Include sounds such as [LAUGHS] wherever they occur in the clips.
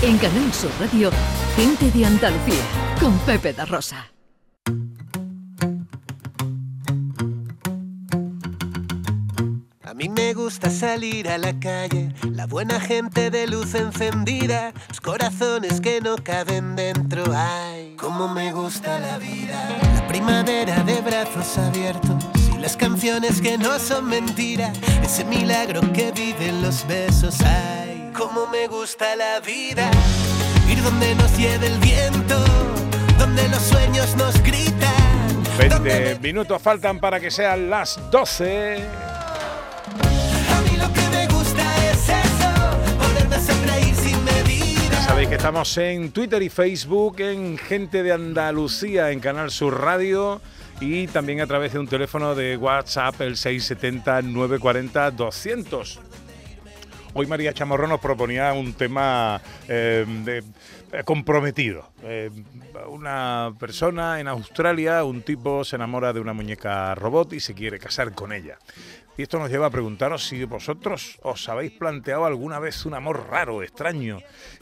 En Canal Sur Radio, Gente de Andalucía, con Pepe da Rosa. A mí me gusta salir a la calle, la buena gente de luz encendida, los corazones que no caben dentro. Ay, cómo me gusta la vida, la primavera de brazos abiertos y las canciones que no son mentira, ese milagro que viven los besos. Ay, cómo me gusta la vida, ir donde nos lleve el viento, donde los sueños nos gritan. 20 minutos faltan para que sean las 12. A mí lo que me gusta es eso, poderme hacer reír sin medida. Ya sabéis que estamos en Twitter y Facebook, en Gente de Andalucía, en Canal Sur Radio y también a través de un teléfono de WhatsApp, el 670-940-200. Hoy María Chamorro nos proponía un tema eh, eh, comprometido. Eh, una persona en Australia, un tipo se enamora de una muñeca robot y se quiere casar con ella. Y esto nos lleva a preguntaros si vosotros os habéis planteado alguna vez un amor raro, extraño,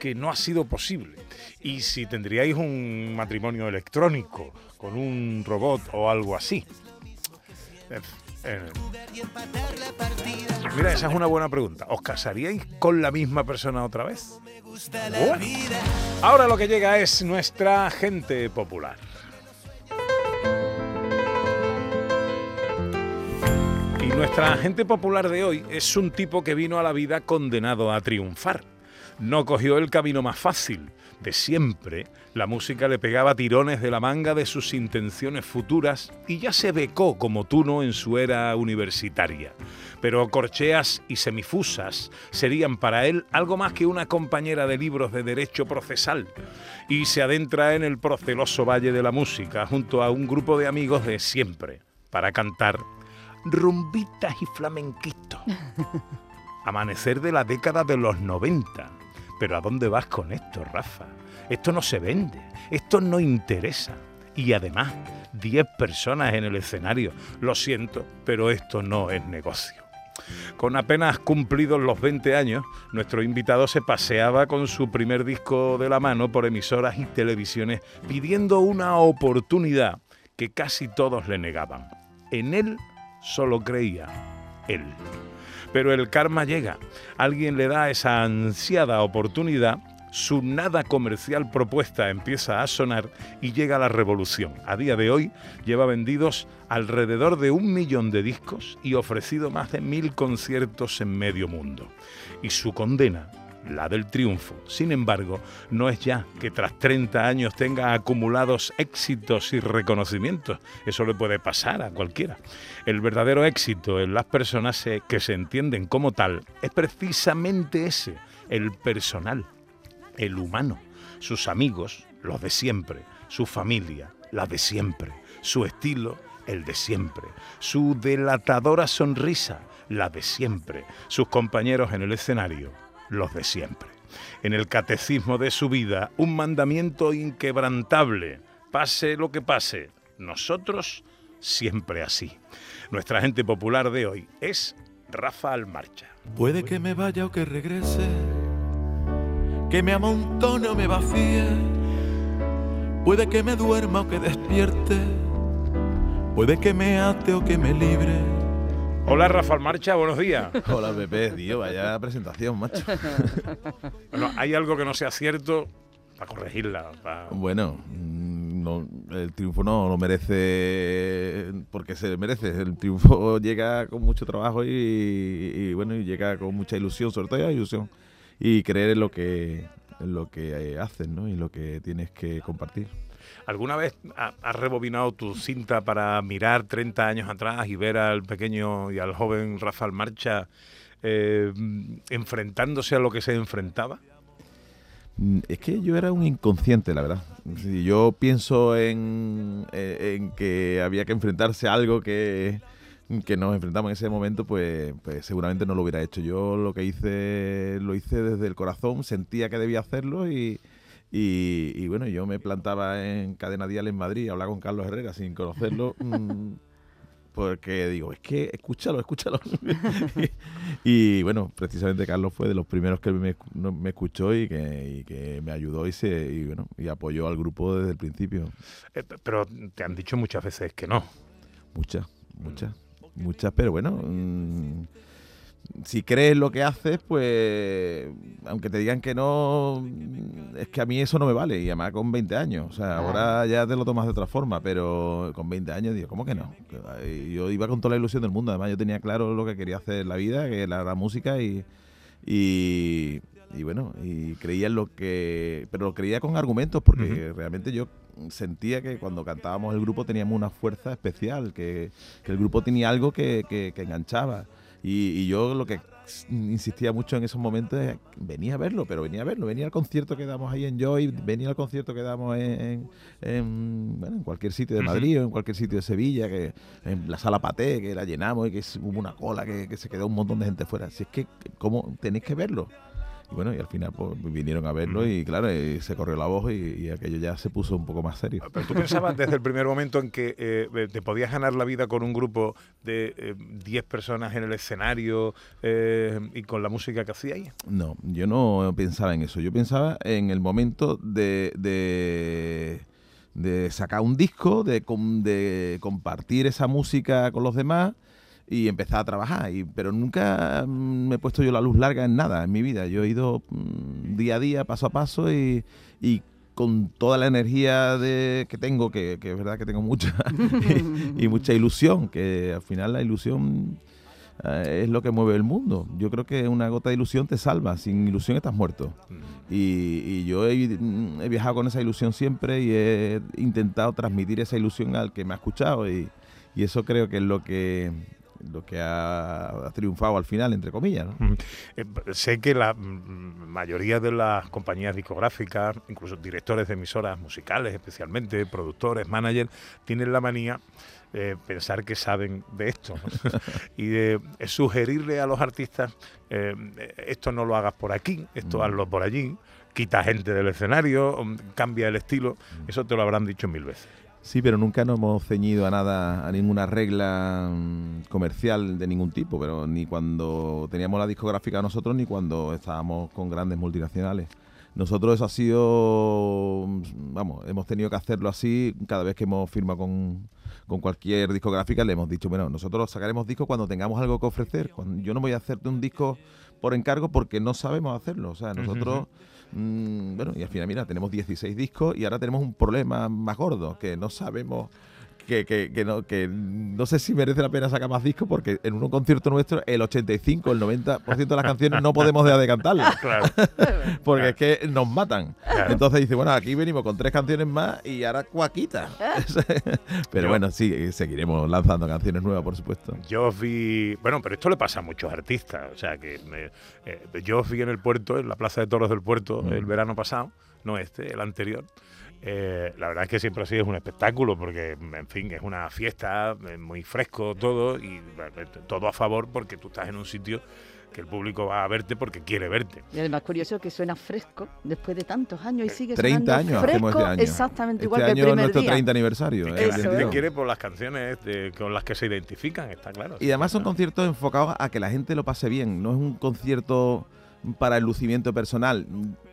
que no ha sido posible. Y si tendríais un matrimonio electrónico con un robot o algo así. Eh, eh, Mira, esa es una buena pregunta. ¿Os casaríais con la misma persona otra vez? Bueno. Ahora lo que llega es nuestra gente popular. Y nuestra gente popular de hoy es un tipo que vino a la vida condenado a triunfar. No cogió el camino más fácil. De siempre, la música le pegaba tirones de la manga de sus intenciones futuras y ya se becó como tuno en su era universitaria. Pero corcheas y semifusas serían para él algo más que una compañera de libros de derecho procesal. Y se adentra en el proceloso valle de la música junto a un grupo de amigos de siempre para cantar rumbitas y flamenquitos. [LAUGHS] Amanecer de la década de los 90. Pero ¿a dónde vas con esto, Rafa? Esto no se vende, esto no interesa. Y además, 10 personas en el escenario. Lo siento, pero esto no es negocio. Con apenas cumplidos los 20 años, nuestro invitado se paseaba con su primer disco de la mano por emisoras y televisiones pidiendo una oportunidad que casi todos le negaban. En él solo creía él. Pero el karma llega. Alguien le da esa ansiada oportunidad, su nada comercial propuesta empieza a sonar y llega la revolución. A día de hoy lleva vendidos alrededor de un millón de discos y ofrecido más de mil conciertos en medio mundo. Y su condena, la del triunfo, sin embargo, no es ya que tras 30 años tenga acumulados éxitos y reconocimientos. Eso le puede pasar a cualquiera. El verdadero éxito en las personas que se entienden como tal es precisamente ese, el personal, el humano, sus amigos, los de siempre, su familia, la de siempre, su estilo, el de siempre, su delatadora sonrisa, la de siempre, sus compañeros en el escenario, los de siempre. En el catecismo de su vida, un mandamiento inquebrantable, pase lo que pase, nosotros siempre así. Nuestra gente popular de hoy es Rafa Almarcha. Puede que me vaya o que regrese, que me amontone o me vacíe, puede que me duerma o que despierte, puede que me ate o que me libre. Hola Rafa Almarcha, buenos días. [LAUGHS] Hola Pepe, tío, vaya presentación, macho. [LAUGHS] Bueno, hay algo que no sea cierto para corregirla. para- Bueno, mm, no, el triunfo no lo merece porque se merece. El triunfo [LAUGHS] llega con mucho trabajo y, y, bueno, y llega con mucha ilusión, sobre todo ilusión. Y creer en lo que en lo que eh, haces, ¿no? Y lo que tienes que compartir. ¿Alguna vez ha- has rebobinado tu cinta para mirar 30 años atrás y ver al pequeño y al joven Rafael Marcha eh, enfrentándose a lo que se enfrentaba? Mm, Es que yo era un inconsciente, la verdad. Si yo pienso en, eh, en que había que enfrentarse a algo que, que nos enfrentamos en ese momento, pues, pues seguramente no lo hubiera hecho. Yo lo que hice, lo hice desde el corazón, sentía que debía hacerlo y, y, y bueno, yo me plantaba en Cadena Dial en Madrid, hablaba con Carlos Herrera sin conocerlo. [LAUGHS] mm, porque digo, es que escúchalo, escúchalo. [LAUGHS] y bueno, precisamente Carlos fue de los primeros que me, me escuchó y que, y que, me ayudó y, se, y, bueno, y apoyó al grupo desde el principio. Eh, pero te han dicho muchas veces que no. Muchas, muchas, muchas, pero bueno... Mmm, si crees lo que haces, pues aunque te digan que no, es que a mí eso no me vale. Y además con 20 años. O sea, ahora ya te lo tomas de otra forma, pero con 20 años digo, ¿cómo que no? Yo iba con toda la ilusión del mundo. Además, yo tenía claro lo que quería hacer en la vida, que era la música y, y, bueno, y creía en lo que... Pero lo creía con argumentos porque realmente yo sentía que cuando cantábamos el grupo teníamos una fuerza especial, que, el grupo tenía algo que, que enganchaba. Y, yo lo que insistía mucho en esos momentos es venía a verlo, pero venía a verlo, venía al concierto que damos ahí en Joy, venía al concierto que damos en, en, cualquier sitio de Madrid o en cualquier sitio de Sevilla, que en la sala Paté, que la llenamos y que hubo una cola, que, que se quedó un montón de gente fuera. Así es que, ¿cómo tenéis que verlo? Y bueno, y al final pues, vinieron a verlo y claro, se corrió la voz y, aquello ya se puso un poco más serio. Pero tú pensabas desde el primer momento en que eh, te podías ganar la vida con un grupo de 10 eh, personas en el escenario eh, y con la música que hacíais? No, yo no pensaba en eso. Yo pensaba en el momento de, de, de sacar un disco, de, de compartir esa música con los demás y empezar a trabajar. Y, pero nunca mm, me he puesto yo la luz larga en nada en mi vida. Yo he ido mm, día a día, paso a paso y, y con toda la energía de, que tengo, que, es verdad que tengo mucha, [LAUGHS] y, mucha ilusión, que al final la ilusión eh, es lo que mueve el mundo. Yo creo que una gota de ilusión te salva, sin ilusión estás muerto. Mm. Y, yo he, he, viajado con esa ilusión siempre y he intentado transmitir esa ilusión al que me ha escuchado y, y eso creo que es lo que lo que ha, triunfado al final, entre comillas. ¿no? Eh, sé que la mayoría de las compañías discográficas, incluso directores de emisoras musicales especialmente, productores, managers, tienen la manía de pensar que saben de esto [LAUGHS] y de sugerirle a los artistas eh, esto no lo hagas por aquí, esto mm. hazlo por allí, quita gente del escenario, cambia el estilo, mm. eso te lo habrán dicho mil veces. Sí, pero nunca nos hemos ceñido a nada, a ninguna regla mm, comercial de ningún tipo, pero ni cuando teníamos la discográfica nosotros ni cuando estábamos con grandes multinacionales. Nosotros eso ha sido, mm, vamos, hemos tenido que hacerlo así cada vez que hemos firmado con, cualquier discográfica, le hemos dicho, bueno, nosotros sacaremos discos cuando tengamos algo que ofrecer. yo no voy a hacerte un disco por encargo porque no sabemos hacerlo. O sea, nosotros... Mm, bueno, y al final, mira, tenemos 16 discos y ahora tenemos un problema más gordo, que no sabemos que, que, no, que no sé si merece la pena sacar más discos porque en un concierto nuestro el 85, el 90% de las canciones no podemos dejar de cantarlas. [LAUGHS] porque es que nos matan. Entonces dice, bueno, aquí venimos con tres canciones más y ahora cuaquita. [LAUGHS] pero bueno, sí, seguiremos lanzando canciones nuevas, por supuesto. Yo vi, bueno, pero esto le pasa a muchos artistas. O sea, que eh, yo os vi en el puerto, en la Plaza de Toros del Puerto, el mm. verano pasado, no este, el anterior. Eh, la verdad es que siempre ha sido un espectáculo porque, en fin, es una fiesta, muy fresco todo y todo a favor porque tú estás en un sitio que el público va a verte porque quiere verte. Y además curioso que suena fresco después de tantos años y sigue 30 años fresco, este año. exactamente este igual que el primer nuestro día. 30 aniversario. ¿eh? quiere por las canciones con las que se identifican, está claro. Y además son conciertos enfocados a que la gente lo pase bien, no es un concierto para el lucimiento personal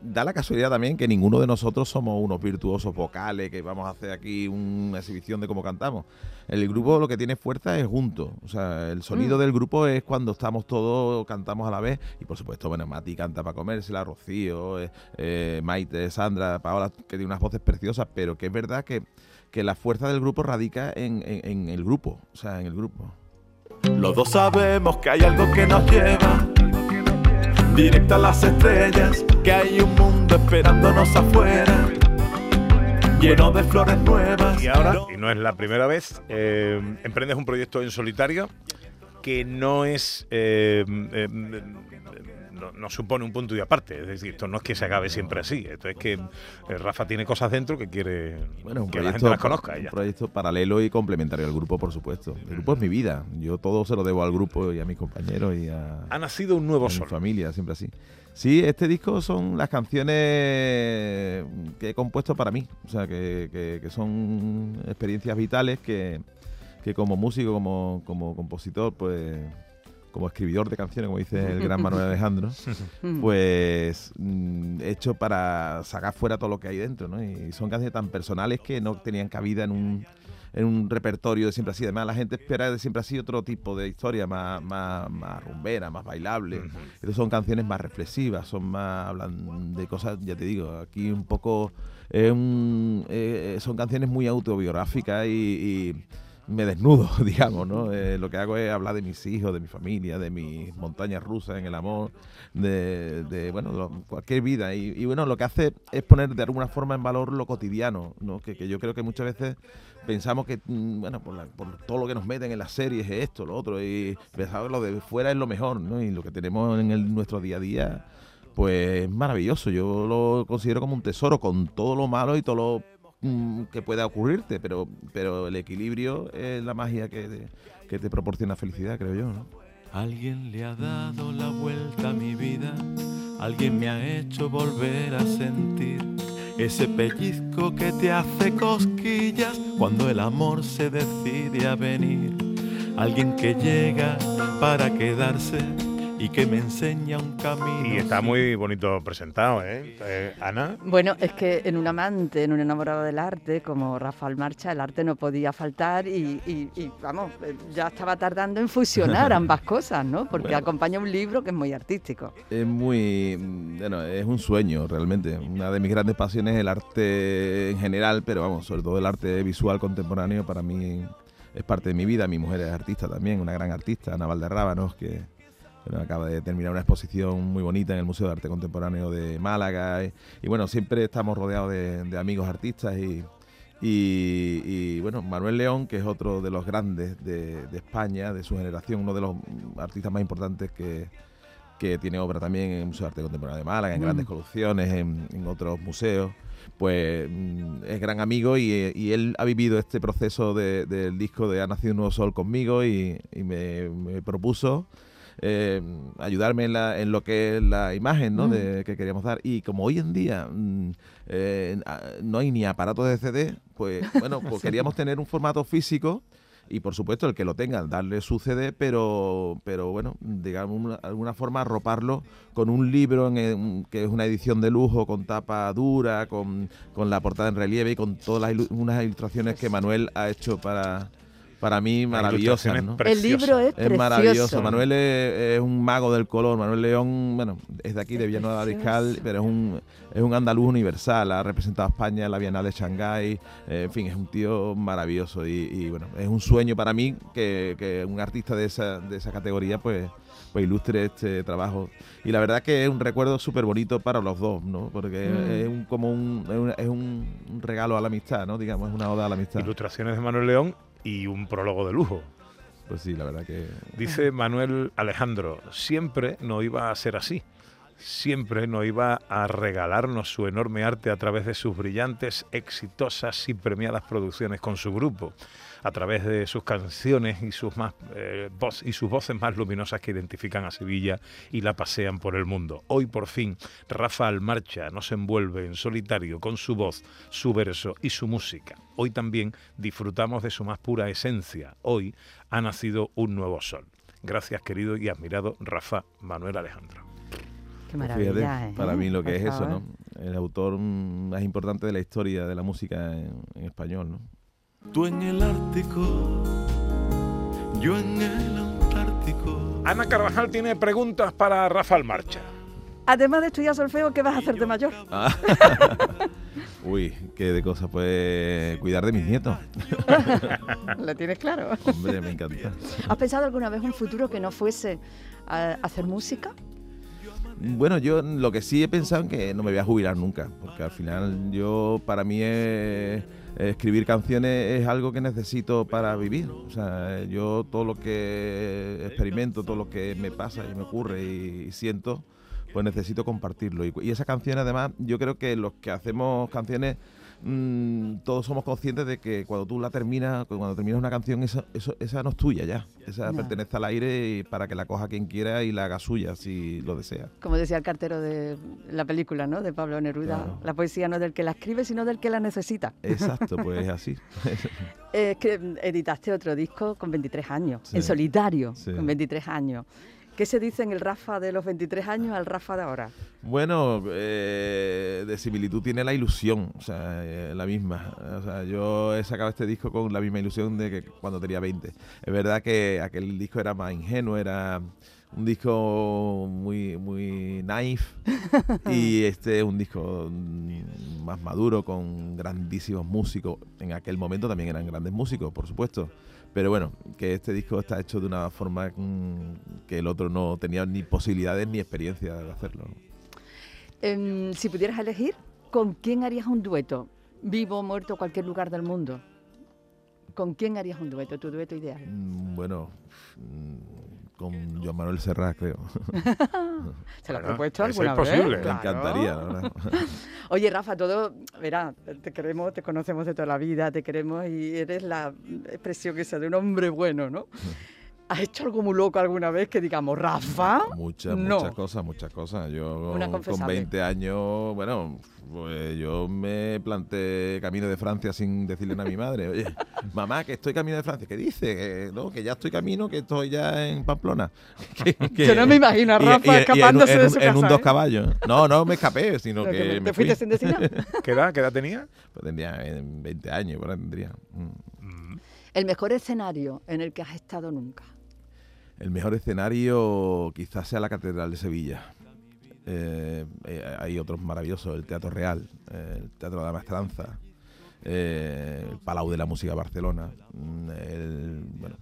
da la casualidad también que ninguno de nosotros somos unos virtuosos vocales, que vamos a hacer aquí una exhibición de cómo cantamos. El grupo lo que tiene fuerza es junto. O sea, el sonido mm. del grupo es cuando estamos todos, cantamos a la vez. Y por supuesto, bueno, Mati canta para comérsela, Rocío, eh, eh, Maite, Sandra, Paola, que tiene unas voces preciosas, pero que es verdad que, la fuerza del grupo radica en, en el grupo. O sea, en el grupo. Los dos sabemos que hay algo que nos lleva directo a las estrellas, que hay un mundo esperándonos afuera, lleno de flores nuevas. Y ahora, y no es la primera vez, eh, emprendes un proyecto en solitario que no es eh, eh, no, supone un punto y aparte. Es decir, esto no es que se acabe siempre así. Esto es que eh, Rafa tiene cosas dentro que quiere que la gente las conozca. Un proyecto paralelo y complementario al grupo, por supuesto. El grupo es mi vida. Yo todo se lo debo al grupo y a mis compañeros y a. Ha nacido un nuevo sol. Mi familia, siempre así. Sí, este disco son las canciones que he compuesto para mí. O sea, que, que son experiencias vitales que que como músico, como, como compositor, pues como escribidor de canciones, como dice el gran [LAUGHS] Manuel Alejandro, [LAUGHS] pues mm, hecho para sacar fuera todo lo que hay dentro, ¿no? Y son canciones tan personales que no tenían cabida en un, en un repertorio de siempre así. Además, la gente espera de siempre así otro tipo de historia, más, más, más rumbera, más bailable. Estas son canciones más reflexivas, son más, hablan de cosas, ya te digo, aquí un poco, eh, son canciones muy autobiográficas y me desnudo, [LAUGHS] digamos, ¿no? Eh, lo que hago es hablar de mis hijos, de mi familia, de mis montañas rusas en el amor, de, bueno, cualquier vida. Y, bueno, lo que hace es poner de alguna forma en valor lo cotidiano, ¿no? Que, yo creo que muchas veces pensamos que, mm, bueno, por, todo lo que nos meten en las series es esto, lo otro, y pensamos que lo de fuera es lo mejor, ¿no? Y lo que tenemos en el, nuestro día a día, pues es maravilloso. Yo lo considero como un tesoro, con todo lo malo y todo lo Mm, que pueda ocurrirte, pero, pero el equilibrio es la magia que te, te proporciona felicidad, creo yo. ¿no? Alguien le ha dado la vuelta a mi vida, alguien me ha hecho volver a sentir ese pellizco que te hace cosquillas cuando el amor se decide a venir. Alguien que llega para quedarse y que me enseña un camino. Y está muy bonito presentado, ¿eh? ¿eh? Ana. Bueno, es que en un amante, en un enamorado del arte, como Rafael Marcha, el arte no podía faltar y, vamos, ya estaba tardando en fusionar [LAUGHS] ambas cosas, ¿no? Porque acompaña un libro que es muy artístico. Es muy, bueno, es un sueño realmente. Una de mis grandes pasiones es el arte en general, pero vamos, sobre todo el arte visual contemporáneo para mí es parte de mi vida. Mi mujer es artista también, una gran artista, Ana Valderrábanos, que acaba de terminar una exposición muy bonita en el Museo de Arte Contemporáneo de Málaga. Y, bueno, siempre estamos rodeados de, amigos artistas y, bueno, Manuel León, que es otro de los grandes de, España, de su generación, uno de los artistas más importantes que, tiene obra también en el Museo de Arte Contemporáneo de Málaga, en grandes mm. colecciones, en, otros museos, pues mm, es gran amigo y, él ha vivido este proceso del disco de Ha nacido un nuevo sol conmigo y, me propuso eh, ayudarme en, la, en, lo que es la imagen ¿no? de, que queríamos dar. Y como hoy en día mm, eh, no hay ni aparatos de CD, pues [LAUGHS] bueno, pues queríamos tener un formato físico y por supuesto el que lo tenga, darle su CD, pero, pero bueno, digamos, de alguna forma arroparlo con un libro en, que es una edición de lujo, con tapa dura, con, con la portada en relieve y con todas las unas ilustraciones que Manuel ha hecho para, para mí maravillosa. El libro es, es maravilloso. Manuel es, un mago del color. Manuel León, bueno, es de aquí, de Villanueva de Discal, pero es un, es un andaluz universal. Ha representado a España en la Bienal de Shanghái. Eh, en fin, es un tío maravilloso. Y, bueno, es un sueño para mí que, un artista de esa, de esa categoría, pues pues ilustre este trabajo. Y la verdad que es un recuerdo súper bonito para los dos, ¿no? Porque mm. es un, como un, es un regalo a la amistad, ¿no? Digamos, es una oda a la amistad. Ilustraciones de Manuel León y un prólogo de lujo. Pues sí, la verdad que... Dice Manuel Alejandro, siempre no iba a ser así. Siempre no iba a regalarnos su enorme arte a través de sus brillantes, exitosas y premiadas producciones con su grupo a través de sus canciones y sus, más, eh, y sus voces más luminosas que identifican a Sevilla y la pasean por el mundo. Hoy por fin Rafael Marcha nos envuelve en solitario con su voz, su verso y su música. Hoy también disfrutamos de su más pura esencia. Hoy ha nacido un nuevo sol. Gracias querido y admirado Rafa Manuel Alejandro. Qué maravilla, ¿eh? para mí lo que es eso, ¿no? El autor más importante de la historia de la música en, en español, ¿no? Tú en el Ártico, yo en el Antártico. Ana Carvajal tiene preguntas para Rafael Marcha. Además de estudiar solfeo, ¿qué vas a hacer de mayor? Ah. [LAUGHS] Uy, qué de cosas. Pues cuidar de mis nietos. [LAUGHS] ¿Lo tienes claro? Hombre, me encanta. ¿Has pensado alguna vez un futuro que no fuese a hacer música? Bueno, yo lo que sí he pensado es que no me voy a jubilar nunca, porque al final yo, para mí es escribir canciones es algo que necesito para vivir. O sea, yo todo lo que experimento, todo lo que me pasa y me ocurre y, siento, pues necesito compartirlo. Y, y esa canción además, yo creo que los que hacemos canciones mm, todos somos conscientes de que cuando tú la terminas, cuando terminas una canción, esa, eso, esa no es tuya ya. Esa No. pertenece al aire y para que la coja quien quiera y la haga suya si lo desea. Como decía el cartero de la película, ¿no? De Pablo Neruda, Claro. la poesía no es del que la escribe, sino del que la necesita. Exacto, pues es así. [LAUGHS] Es que editaste otro disco con 23 años, Sí. en solitario, Sí. con 23 años. ¿Qué se dice en el Rafa de los 23 años al Rafa de ahora? Bueno, eh, de similitud tiene la ilusión, o sea, eh, la misma. O sea, yo he sacado este disco con la misma ilusión de que cuando tenía 20. Es verdad que aquel disco era más ingenuo, era un disco muy, muy naif [LAUGHS] y este es un disco más maduro con grandísimos músicos. En aquel momento también eran grandes músicos, por supuesto. Pero bueno, que este disco está hecho de una forma mm, que el otro no tenía ni posibilidades ni experiencia de hacerlo. Em, si pudieras elegir, ¿con quién harías un dueto? Vivo, muerto, cualquier lugar del mundo. ¿Con quién harías un dueto, tu dueto ideal? Mm, Bueno, con Joan Manuel Serrat, creo. [LAUGHS] ¿Se lo has propuesto alguna es vez? posible. Me Claro. encantaría, la verdad. [LAUGHS] Oye, Rafa, todo, verá, te queremos, te conocemos de toda la vida, te queremos y eres la expresión esa de un hombre bueno, ¿no? ¿Has hecho algo muy loco alguna vez que digamos, Rafa? Muchas, No. muchas cosas, muchas cosas. Yo Una con confesable. 20 años, bueno, pues yo me planté camino de Francia sin decirle nada a mi madre. Oye, [LAUGHS] mamá, que estoy camino de Francia. ¿Qué dice? Que, no, que ya estoy camino, que estoy ya en Pamplona. [LAUGHS] Que- que- Yo no me imagino a Rafa y- y en- escapándose en, de su en un casa, dos ¿eh? caballos. No, no me escapé, sino que que me- me ¿Te fui. fuiste sin decir nada? [LAUGHS] ¿Qué edad, qué edad tenía? Pues tendría eh, 20 años, por ahí tendría. Mm. El mejor escenario en el que has estado nunca. El mejor escenario quizás sea la Catedral de Sevilla. Eh, eh, hay otros maravillosos, el Teatro Real, eh, el Teatro de la Maestranza, eh, el Palau de la Música de Barcelona, mm, el, bueno,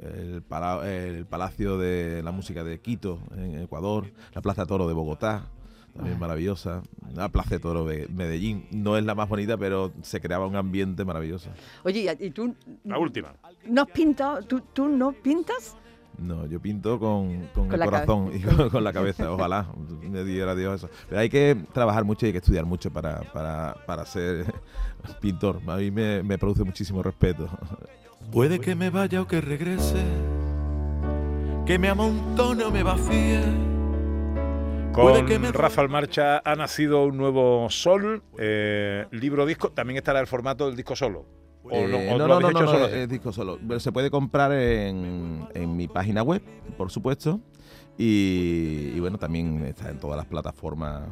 el, Pala- el Palacio de la Música de Quito, en Ecuador, la Plaza Toro de Bogotá, también maravillosa, la Plaza de Toro de Medellín. No es la más bonita, pero se creaba un ambiente maravilloso. Oye, ¿y y tú La última. no has pintado? ¿Tú, tú no pintas? No, yo pinto con, con Con el corazón y con, con la cabeza, ojalá me diera Dios eso. Pero hay que trabajar mucho y hay que estudiar mucho para, para, para ser [LAUGHS] pintor. A mí me, me produce muchísimo respeto. Puede que me vaya o que regrese, que me amontone o me vacíe. Puede Con que me- Rafael Marcha ha nacido un nuevo sol, eh, libro disco. También estará el formato del disco solo. O Eh, no, no, no, no, habéis no, hecho no, solo así. es disco solo. Se puede comprar en, en mi página web, por supuesto. Y, y bueno, también está en todas las plataformas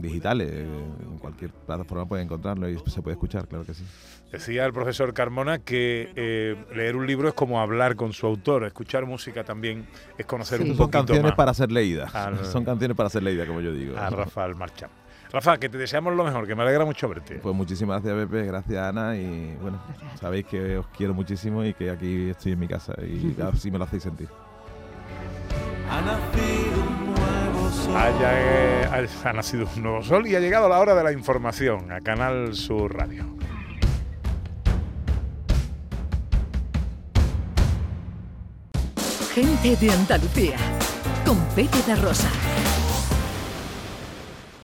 digitales. En cualquier plataforma puede encontrarlo y se puede escuchar, claro que sí. Decía el profesor Carmona que eh, leer un libro es como hablar con su autor. Escuchar música también es conocer Sí. un Son poquito canciones más para ser leídas. Al- Son canciones para ser leídas, como yo digo. a Rafael Marcha. Rafa, que te deseamos lo mejor, que me alegra mucho verte. Pues muchísimas gracias, Pepe, gracias, Ana. Y bueno, sabéis que os quiero muchísimo y que aquí estoy en mi casa y [LAUGHS] así me lo hacéis sentir. Ha nacido un nuevo sol. Haya, eh, ha, ha nacido un nuevo sol y ha llegado la hora de la información a Canal Sur Radio. Gente de Andalucía. Con Pepe da Rosa.